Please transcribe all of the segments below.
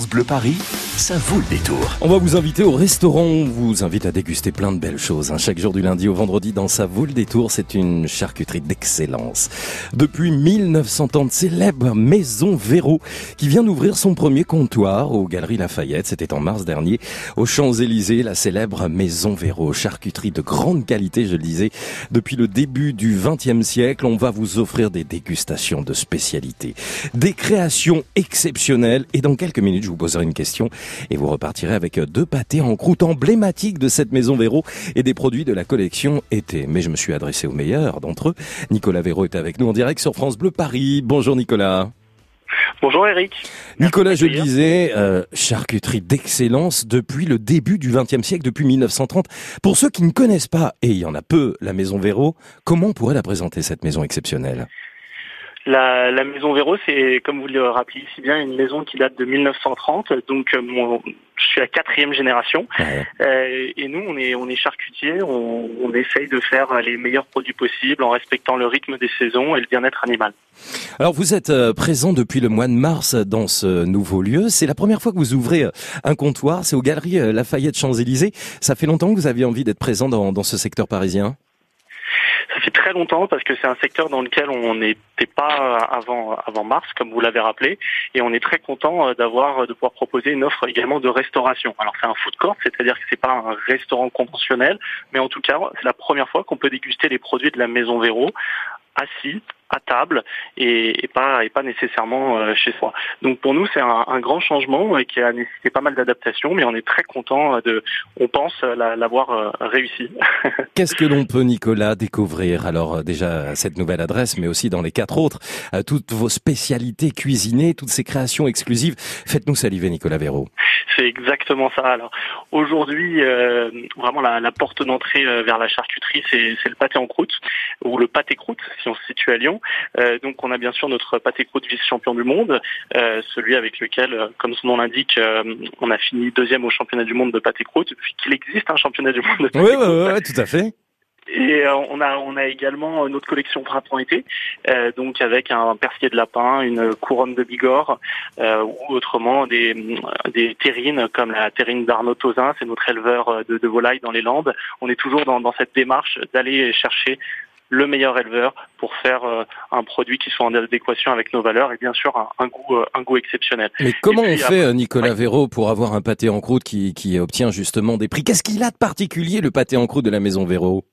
Bleu Paris, ça vaut le détour. On va vous inviter au restaurant, on vous invite à déguster plein de belles choses. hein. Chaque jour du lundi au vendredi dans Ça vaut le détour, c'est une charcuterie d'excellence. Depuis 1930, célèbre Maison Véro qui vient d'ouvrir son premier comptoir aux Galeries Lafayette, c'était en mars dernier, aux Champs-Élysées, la célèbre Maison Véro, charcuterie de grande qualité, je le disais. Depuis le début du XXe siècle, on va vous offrir des dégustations de spécialités, des créations exceptionnelles et dans quelques minutes, je vous poserai une question et vous repartirez avec deux pâtés en croûte emblématiques de cette maison Véro et des produits de la collection été. Mais je me suis adressé au meilleur d'entre eux. Nicolas Véro est avec nous en direct sur France Bleu Paris. Bonjour Nicolas. Bonjour Eric. Nicolas, je le disais, euh, charcuterie d'excellence depuis le début du XXe siècle, depuis 1930. Pour ceux qui ne connaissent pas, et il y en a peu, la maison Véro, comment on pourrait la présenter cette maison exceptionnelle? La, la maison Véro, c'est comme vous le rappelez si bien une maison qui date de 1930. Donc euh, mon- je suis la quatrième génération. Ouais. Euh, et nous, on est on est charcutiers. On, on essaye de faire les meilleurs produits possibles en respectant le rythme des saisons et le bien-être animal. Alors vous êtes euh, présent depuis le mois de mars dans ce nouveau lieu. C'est la première fois que vous ouvrez euh, un comptoir. C'est aux Galeries Lafayette Champs-Élysées. Ça fait longtemps que vous aviez envie d'être présent dans, dans ce secteur parisien? Ça fait très longtemps parce que c'est un secteur dans lequel on n'était pas avant avant mars, comme vous l'avez rappelé, et on est très content euh, d'avoir de pouvoir proposer une offre également de restauration. Alors c'est un food court, c'est-à-dire que c'est pas un restaurant conventionnel, mais en tout cas c'est la première fois qu'on peut déguster les produits de la Maison Véro assis à table et, et pas et pas nécessairement euh, chez soi. Donc pour nous c'est un, un grand changement et qui a nécessité pas mal d'adaptations, mais on est très content de, on pense euh, la- l'avoir euh, réussi. Qu'est-ce que l'on peut, Nicolas, découvrir? Alors euh, déjà à cette nouvelle adresse, mais aussi dans les quatre autres, euh, toutes vos spécialités cuisinées, toutes ces créations exclusives. Faites-nous saliver, Nicolas Véro. C'est exactement ça. Alors aujourd'hui, euh, vraiment la, la porte d'entrée euh, vers la charcuterie, c'est le pâté en croûte ou le pâté croûte si on se situe à Lyon. Euh, donc on a bien sûr notre pâté croûte vice-champion du monde, euh, celui avec lequel, euh, comme son nom l'indique, on a fini deuxième au championnat du monde de pâté croûte, puisqu'il existe un championnat du monde de pâté Oui, oui, croûte. oui, tout à fait. Et on a on a également notre collection printemps-été, euh, donc avec un persier de lapin, une couronne de Bigorre, euh, ou autrement des des terrines comme la terrine d'Arnaud Tozin, c'est notre éleveur de, de volailles dans les Landes. On est toujours dans, dans cette démarche d'aller chercher le meilleur éleveur pour faire euh, un produit qui soit en adéquation avec nos valeurs et bien sûr un, un goût euh, un goût exceptionnel. Mais comment puis on fait, après- euh, Nicolas Véro, pour avoir un pâté en croûte qui, qui obtient justement des prix? Qu'est-ce qu'il a de particulier, le pâté en croûte de la maison Véro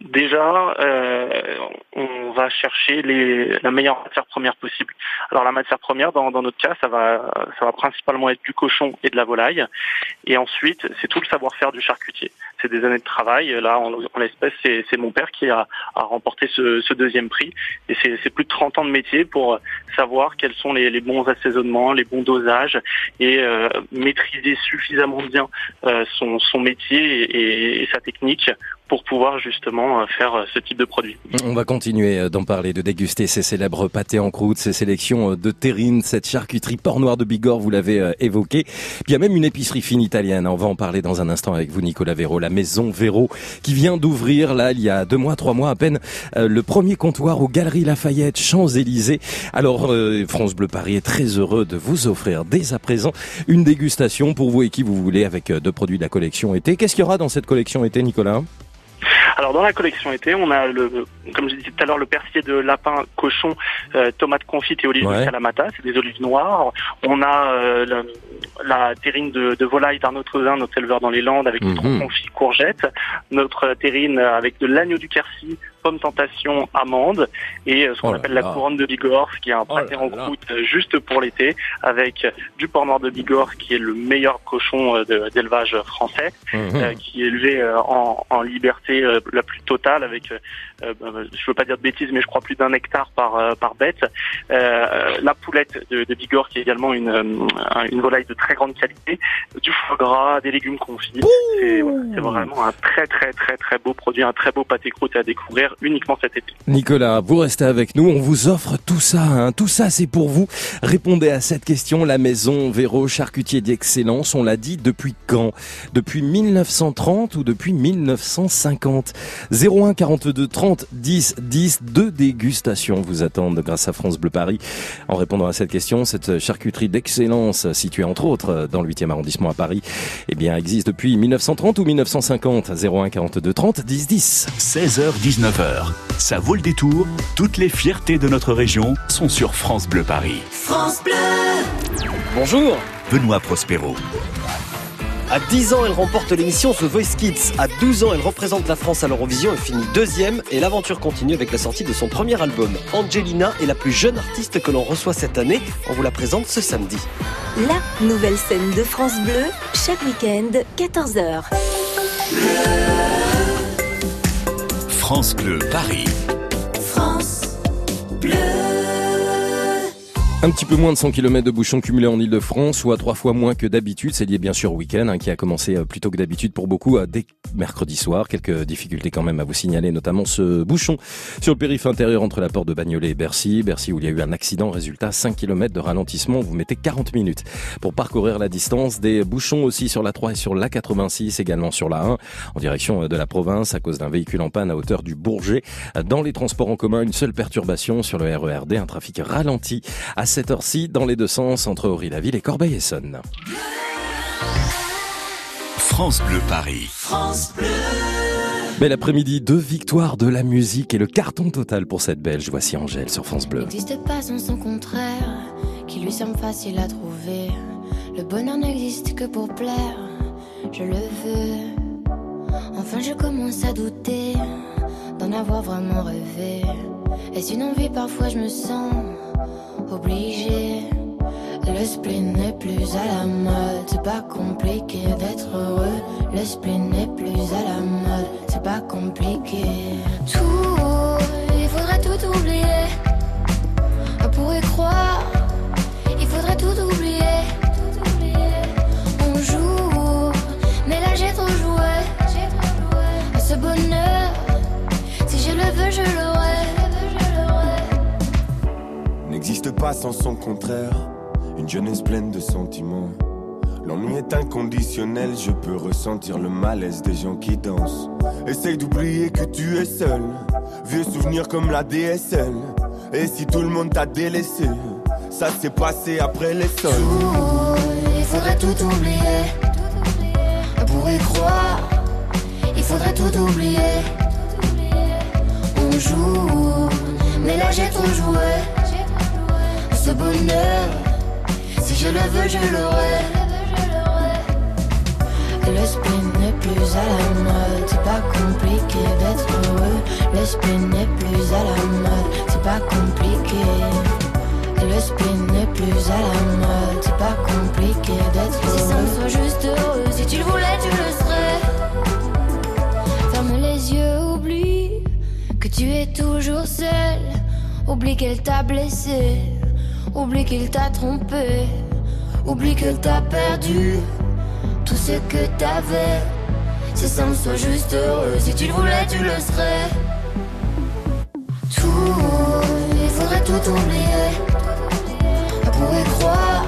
Déjà, euh, on va chercher les, la meilleure matière première possible. Alors la matière première, dans, dans notre cas, ça va, ça va principalement être du cochon et de la volaille. Et ensuite, c'est tout le savoir-faire du charcutier. C'est des années de travail. Là, en, en l'espèce, c'est, mon père qui a, remporté ce, deuxième prix. Et c'est, plus de 30 ans de métier pour savoir quels sont les, bons assaisonnements, les bons dosages et euh, maîtriser suffisamment bien euh, son, métier et sa technique pour pouvoir justement euh, faire euh, ce type de produit. On va continuer euh, d'en parler, de déguster ces célèbres pâtés en croûte, ces sélections de terrine, cette charcuterie port noir de Bigorre, vous l'avez évoqué. Il y a même une épicerie fine italienne. On va en parler dans un instant avec vous, Nicolas Véro, la maison Véro, qui vient d'ouvrir, là, il y a deux mois, trois mois à peine, le premier comptoir aux Galeries Lafayette, Champs-Élysées. Alors, France Bleu Paris est très heureux de vous offrir dès à présent une dégustation pour vous et qui vous voulez avec deux produits de la collection été. Qu'est-ce qu'il y aura dans cette collection été, Nicolas? Alors dans la collection été, on a le, comme je disais tout à l'heure, le persier de lapin, cochon, euh, tomate confite et olives Ouais. de Kalamata, c'est des olives noires. On a euh, le- la terrine de, de volaille d'Arnaud Trezin, notre éleveur dans les Landes, avec Mhm. tronc confit courgette. Notre terrine avec de l'agneau du Quercy, pomme tentation, amande. Et euh, ce qu'on Oh appelle la couronne de Bigorre, qui est un Oh pâté là en croûte euh, juste pour l'été, avec du porc noir de Bigorre, qui est le meilleur cochon euh, d'élevage français Mhm. qui est élevé en, en liberté la plus totale avec, euh, euh, je veux pas dire de bêtises, mais je crois plus d'un hectare par euh, par bête. Euh, la poulette de, de Bigorre qui est également une euh, une volaille de très grande qualité, du foie gras, des légumes confits. C'est vraiment un très très très très beau produit, un très beau pâté croûte à découvrir uniquement cet été. Nicolas, vous restez avec nous, on vous offre tout ça, hein. tout ça c'est pour vous. Répondez à cette question, la maison Véro, charcutier d'excellence, on l'a dit, depuis quand? Depuis 1930 ou depuis 1950 01 42 30 10 10, deux dégustations vous attendent grâce à France Bleu Paris. En répondant à cette question, cette charcuterie d'excellence située entre autres dans le 8e arrondissement à Paris, eh bien existe depuis 1930 ou 1950 01 42 30 10 10. 16h 19h. Ça vaut le détour. Toutes les fiertés de notre région sont sur France Bleu Paris. France Bleu Bonjour Benoît Prospero. À 10 ans, elle remporte l'émission The Voice Kids. À 12 ans, elle représente la France à l'Eurovision et finit deuxième. Et l'aventure continue avec la sortie de son premier album. Angelina est la plus jeune artiste que l'on reçoit cette année. On vous la présente ce samedi. La nouvelle scène de France Bleu, chaque week-end, 14h. France Bleu Paris. France Bleu Un petit peu moins de 100 km de bouchons cumulés en Ile-de-France, soit trois fois moins que d'habitude. C'est lié bien sûr au week-end, hein, qui a commencé euh, plus tôt que d'habitude pour beaucoup euh, dès mercredi soir. Quelques difficultés quand même à vous signaler, notamment ce bouchon sur le périph' intérieur entre la porte de Bagnolet et Bercy. Bercy où il y a eu un accident, résultat 5 km de ralentissement. Vous mettez 40 minutes pour parcourir la distance. Des bouchons aussi sur la 3 et sur la 86, également sur la 1, en direction euh, de la province à cause d'un véhicule en panne à hauteur du Bourget. Dans les transports en commun, une seule perturbation sur le RERD, un trafic ralenti cette heure-ci dans les deux sens entre Aury-la-Ville et Corbeil-Essonne. France Bleu Paris. France Bleu Bel après-midi, deux victoires de la musique et le carton total pour cette Belge. Voici Angèle sur France Bleu. N'existe pas sans son contraire, qui lui semble facile à trouver. Le bonheur n'existe que pour plaire, je le veux. Enfin, je commence à douter d'en avoir vraiment rêvé. Est-ce une envie Parfois, je me sens obligée. Le spleen n'est plus à la mode, c'est pas compliqué d'être heureux. Le spleen n'est plus à la mode, c'est pas compliqué. Tout, il faudrait tout oublier. On pourrait croire, il faudrait tout oublier. Pas sans son contraire. Une jeunesse pleine de sentiments. L'ennui est inconditionnel, je peux ressentir le malaise des gens qui dansent. Essaye d'oublier que tu es seul. Vieux souvenirs comme la DSL. Et si tout le monde t'a délaissé, ça s'est passé après les sols. Il faudrait tout oublier. On pourrait croire, il faudrait tout oublier. On joue, mais là j'ai joué. Ce bonheur, si je le veux, je l'aurai. Le spin n'est plus à la mode, c'est pas compliqué d'être heureux. Le spin n'est plus à la mode, c'est pas compliqué. Le spin n'est plus à la mode, c'est pas compliqué d'être heureux. Si ça me soit juste heureux, si tu le voulais, tu le serais. Ferme les yeux, oublie que tu es toujours seul. Oublie qu'elle t'a blessé, oublie qu'il t'a trompé, oublie qu'elle t'a perdu tout ce que t'avais. Si ça me soit juste heureux, si tu le voulais, tu le serais. Tout, il faudrait tout oublier. On pourrait croire,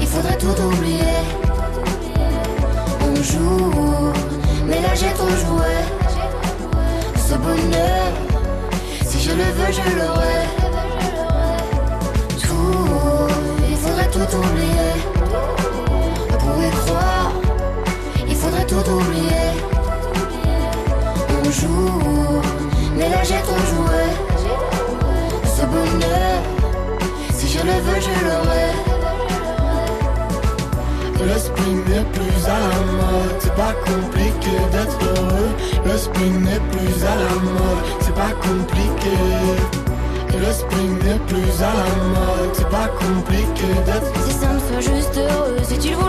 il faudrait tout oublier. On joue, mais là j'ai trop joué. Ce bonheur, si je le veux, je l'aurai. Tout oublier. On pourrait croire, il faudrait tout oublier. On joue, mais là j'ai trop joué. Ce bonheur, si je le veux, je l'aurai. Le spin n'est plus à la mode, c'est pas compliqué d'être heureux. Le spin n'est plus à la mode, c'est pas compliqué. Le spin n'est plus à la mode, c'est pas compliqué d'être Si ça me soit juste heureux, si tu le voulais,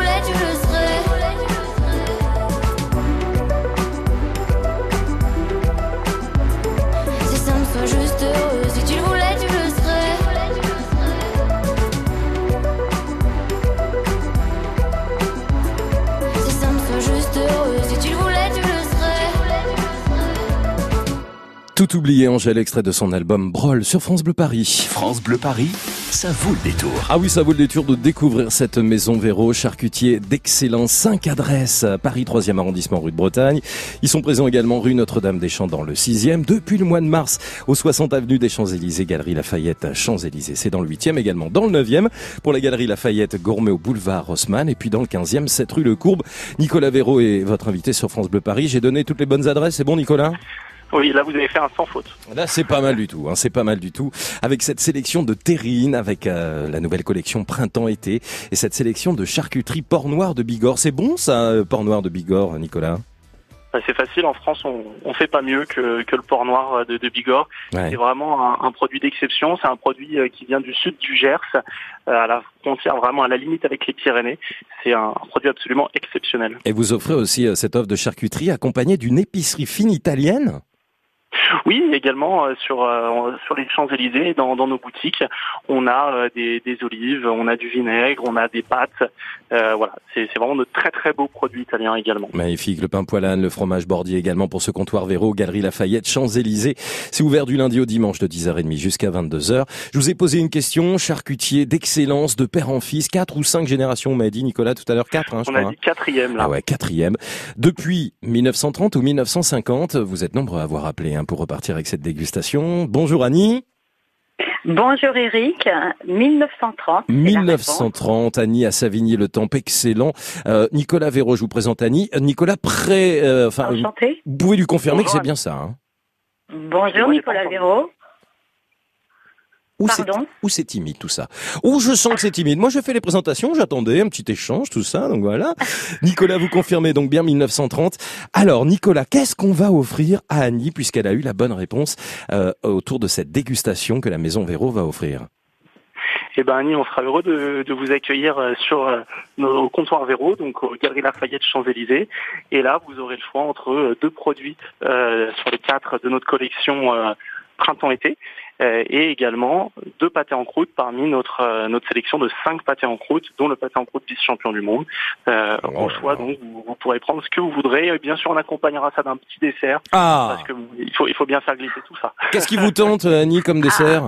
Tout oublié, Angèle, extrait de son album Brol sur France Bleu Paris. France Bleu Paris, ça vaut le détour. Ah oui, ça vaut le détour de découvrir cette maison Véro, charcutier d'excellence. Cinq adresses, Paris 3e arrondissement, rue de Bretagne. Ils sont présents également rue Notre-Dame-des-Champs dans le 6e. Depuis le mois de mars, au 60 avenue des Champs-Élysées, Galerie Lafayette, Champs-Élysées. C'est dans le 8e également, dans le 9e. Pour la Galerie Lafayette, Gourmet au boulevard Haussmann. Et puis dans le 15e, 7 rue Le Courbe. Nicolas Véro est votre invité sur France Bleu Paris. J'ai donné toutes les bonnes adresses. C'est bon, Nicolas? Oui, là vous avez fait un sans faute. Là, c'est pas mal du tout. Hein, c'est pas mal du tout. Avec cette sélection de terrines, avec euh, la nouvelle collection printemps-été, et cette sélection de charcuterie port noir de Bigorre. C'est bon ça, euh, port noir de Bigorre, Nicolas? Bah, C'est facile, en France on, on fait pas mieux que, que le port noir de, de Bigorre. Ouais. C'est vraiment un, un produit d'exception, c'est un produit euh, qui vient du sud du Gers, euh, à la frontière vraiment à la limite avec les Pyrénées. C'est un, un produit absolument exceptionnel. Et vous offrez aussi euh, cette offre de charcuterie accompagnée d'une épicerie fine italienne? Oui, également euh, sur euh, sur les Champs-Élysées, dans, dans nos boutiques, on a euh, des, des olives, on a du vinaigre, on a des pâtes. Euh, voilà, c'est c'est vraiment de très très beaux produits italiens également. Magnifique, le pain poilane, le fromage bordier également pour ce comptoir Véro, Galerie Lafayette, Champs-Élysées. C'est ouvert du lundi au dimanche de 10h30 jusqu'à 22h. Je vous ai posé une question, charcutier d'excellence, de père en fils, quatre ou cinq générations, on m'a dit Nicolas tout à l'heure, quatre, hein, je On crois. a hein. dit quatrième là. Ah ouais, quatrième. Depuis 1930 ou 1950, vous êtes nombreux à avoir appelé hein, pour repartir avec cette dégustation. Bonjour Annie. Bonjour Eric, 1930. c'est la 1930, Annie à Savigny-le-Temple, excellent. Euh, Nicolas Véro, je vous présente Annie. Euh, Nicolas, prêt, euh, enfin. Enchanté. vous pouvez lui confirmer que c'est bien ça. Hein Bonjour Nicolas Véro. Ou c'est Pardon ou c'est timide tout ça? Ou je sens que c'est timide? Moi, je fais les présentations, j'attendais un petit échange, tout ça. Donc voilà. Nicolas, vous confirmez donc bien 1930. Alors, Nicolas, qu'est-ce qu'on va offrir à Annie puisqu'elle a eu la bonne réponse euh, autour de cette dégustation que la Maison Véro va offrir? Eh ben Annie, on sera heureux de, de vous accueillir euh, sur euh, nos comptoirs Véro, donc au Galerie Lafayette Champs-Élysées. Et là, vous aurez le choix entre euh, deux produits euh, sur les quatre de notre collection euh, printemps-été, et également deux pâtés en croûte parmi notre euh, notre sélection de cinq pâtés en croûte, dont le pâté en croûte vice-champion du monde. Euh, Oh au choix, donc vous, vous pourrez prendre ce que vous voudrez. Et bien sûr, on accompagnera ça d'un petit dessert, Ah parce que il faut il faut bien faire glisser tout ça. Qu'est-ce qui vous tente, Annie, comme dessert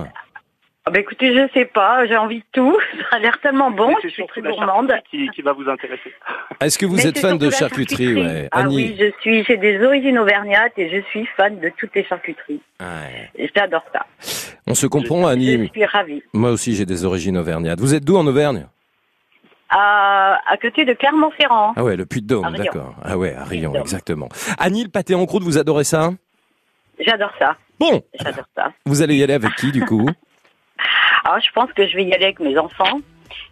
Ah bah écoutez, je sais pas, j'ai envie de tout. Ça a l'air tellement bon, je suis très la gourmande. charcuterie Qui, qui va vous intéresser. Est-ce que vous Mais êtes fan de charcuterie, ouais. Ah Annie oui, je suis, j'ai des origines auvergnates et je suis fan de toutes les charcuteries. Ouais. J'adore ça. On se comprend, Je Annie. suis ravie. Moi aussi, j'ai des origines auvergnates. Vous êtes d'où en Auvergne? À, à côté de Clermont-Ferrand. Ah ouais, le Puy-de-Dôme, d'accord. Ah ouais, à Rion, exactement. Annie, le pâté en croûte, vous adorez ça? J'adore ça. Bon, J'adore ça. vous allez y aller avec qui, du coup? Alors, je pense que je vais y aller avec mes enfants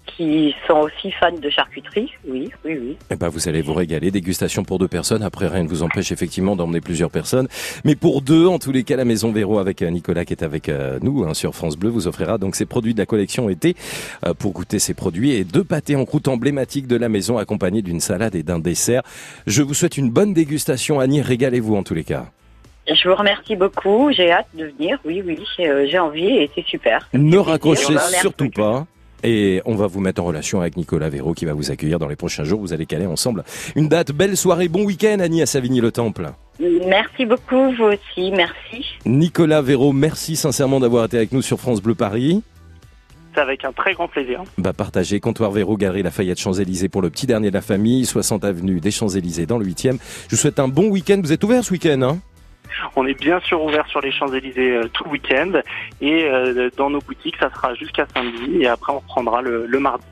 qui sont aussi fans de charcuterie. Oui, oui, oui. Eh ben, vous allez vous régaler. Dégustation pour deux personnes. Après, rien ne vous empêche effectivement d'emmener plusieurs personnes. Mais pour deux, en tous les cas, la Maison Véro avec euh, Nicolas qui est avec euh, nous hein, sur France Bleu vous offrira donc ces produits de la collection été euh, pour goûter ces produits et deux pâtés en croûte emblématiques de la maison accompagnés d'une salade et d'un dessert. Je vous souhaite une bonne dégustation, Annie. Régalez-vous en tous les cas. Je vous remercie beaucoup. J'ai hâte de venir. Oui, oui, j'ai envie et c'est super. Ne raccrochez surtout pas. Et on va vous mettre en relation avec Nicolas Véro qui va vous accueillir dans les prochains jours. Vous allez caler ensemble une date. Belle soirée, bon week-end Annie à Savigny-le-Temple. Merci beaucoup, vous aussi. Merci. Nicolas Véro, merci sincèrement d'avoir été avec nous sur France Bleu Paris. C'est avec un très grand plaisir. Bah, partagez Comptoir Véro, Galerie Lafayette, Champs-Élysées pour le petit dernier de la famille, 60 avenue des Champs-Élysées dans le 8e. Je vous souhaite un bon week-end. Vous êtes ouvert ce week-end, hein? On est bien sûr ouvert sur les Champs-Élysées euh, tout le week-end et euh, dans nos boutiques, ça sera jusqu'à samedi et après on reprendra le, le mardi.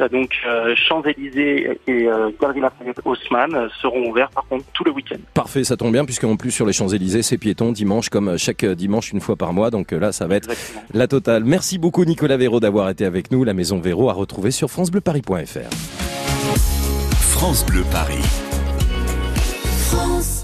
Euh, donc euh, Champs-Élysées et euh, Galerie Lafayette Haussmann seront ouverts par contre tout le week-end. Parfait, ça tombe bien puisqu'en plus sur les Champs-Élysées, c'est piéton dimanche comme chaque dimanche une fois par mois. Donc là, ça va être Exactement. la totale. Merci beaucoup Nicolas Véro d'avoir été avec nous. La Maison Véro à retrouver sur francebleuparis.fr. France Bleu Paris. France